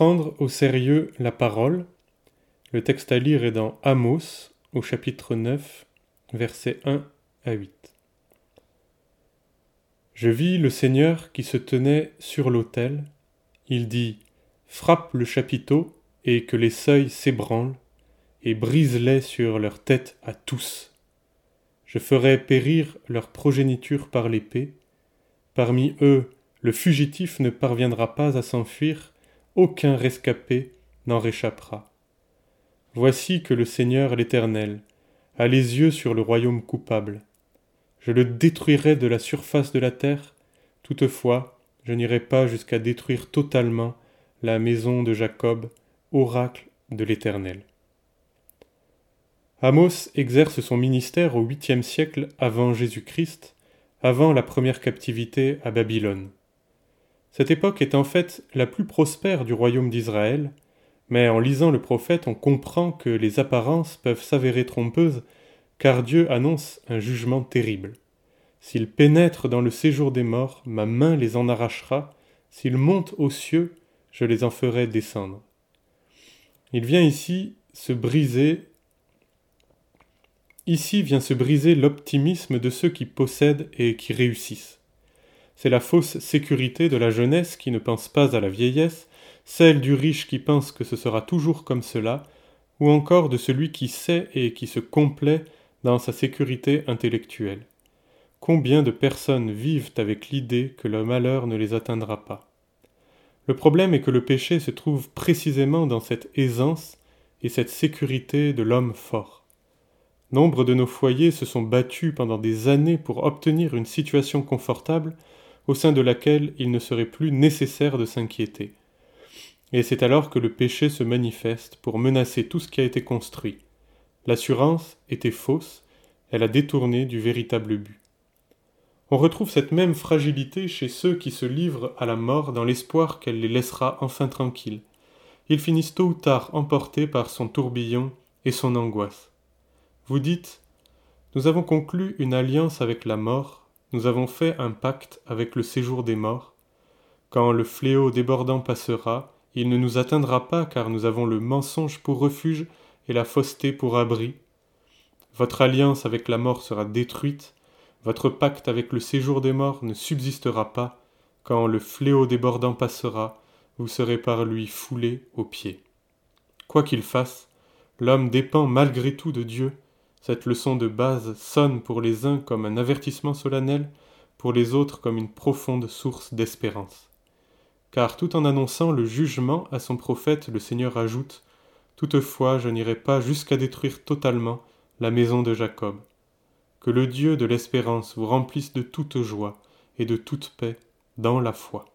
prendre au sérieux la parole. Le texte à lire est dans Amos, au chapitre 9, versets 1 à 8. Je vis le Seigneur qui se tenait sur l'autel. Il dit Frappe le chapiteau, et que les seuils s'ébranlent, et brise-les sur leur tête à tous. Je ferai périr leur progéniture par l'épée. Parmi eux, le fugitif ne parviendra pas à s'enfuir, aucun rescapé n'en réchappera. Voici que le Seigneur l'Éternel a les yeux sur le royaume coupable. Je le détruirai de la surface de la terre, toutefois je n'irai pas jusqu'à détruire totalement la maison de Jacob, oracle de l'Éternel. Amos exerce son ministère au huitième siècle avant Jésus-Christ, avant la première captivité à Babylone. Cette époque est en fait la plus prospère du royaume d'Israël, mais en lisant le prophète on comprend que les apparences peuvent s'avérer trompeuses, car Dieu annonce un jugement terrible. S'ils pénètrent dans le séjour des morts, ma main les en arrachera, s'ils montent aux cieux, je les en ferai descendre. Il vient ici se briser Ici vient se briser l'optimisme de ceux qui possèdent et qui réussissent. C'est la fausse sécurité de la jeunesse qui ne pense pas à la vieillesse, celle du riche qui pense que ce sera toujours comme cela, ou encore de celui qui sait et qui se complaît dans sa sécurité intellectuelle. Combien de personnes vivent avec l'idée que le malheur ne les atteindra pas? Le problème est que le péché se trouve précisément dans cette aisance et cette sécurité de l'homme fort. Nombre de nos foyers se sont battus pendant des années pour obtenir une situation confortable au sein de laquelle il ne serait plus nécessaire de s'inquiéter. Et c'est alors que le péché se manifeste pour menacer tout ce qui a été construit. L'assurance était fausse, elle a détourné du véritable but. On retrouve cette même fragilité chez ceux qui se livrent à la mort dans l'espoir qu'elle les laissera enfin tranquilles. Ils finissent tôt ou tard emportés par son tourbillon et son angoisse. Vous dites Nous avons conclu une alliance avec la mort, nous avons fait un pacte avec le séjour des morts. Quand le fléau débordant passera, il ne nous atteindra pas car nous avons le mensonge pour refuge et la fausseté pour abri. Votre alliance avec la mort sera détruite, votre pacte avec le séjour des morts ne subsistera pas, quand le fléau débordant passera, vous serez par lui foulé aux pieds. Quoi qu'il fasse, l'homme dépend malgré tout de Dieu, cette leçon de base sonne pour les uns comme un avertissement solennel, pour les autres comme une profonde source d'espérance. Car tout en annonçant le jugement à son prophète, le Seigneur ajoute Toutefois, je n'irai pas jusqu'à détruire totalement la maison de Jacob. Que le Dieu de l'espérance vous remplisse de toute joie et de toute paix dans la foi.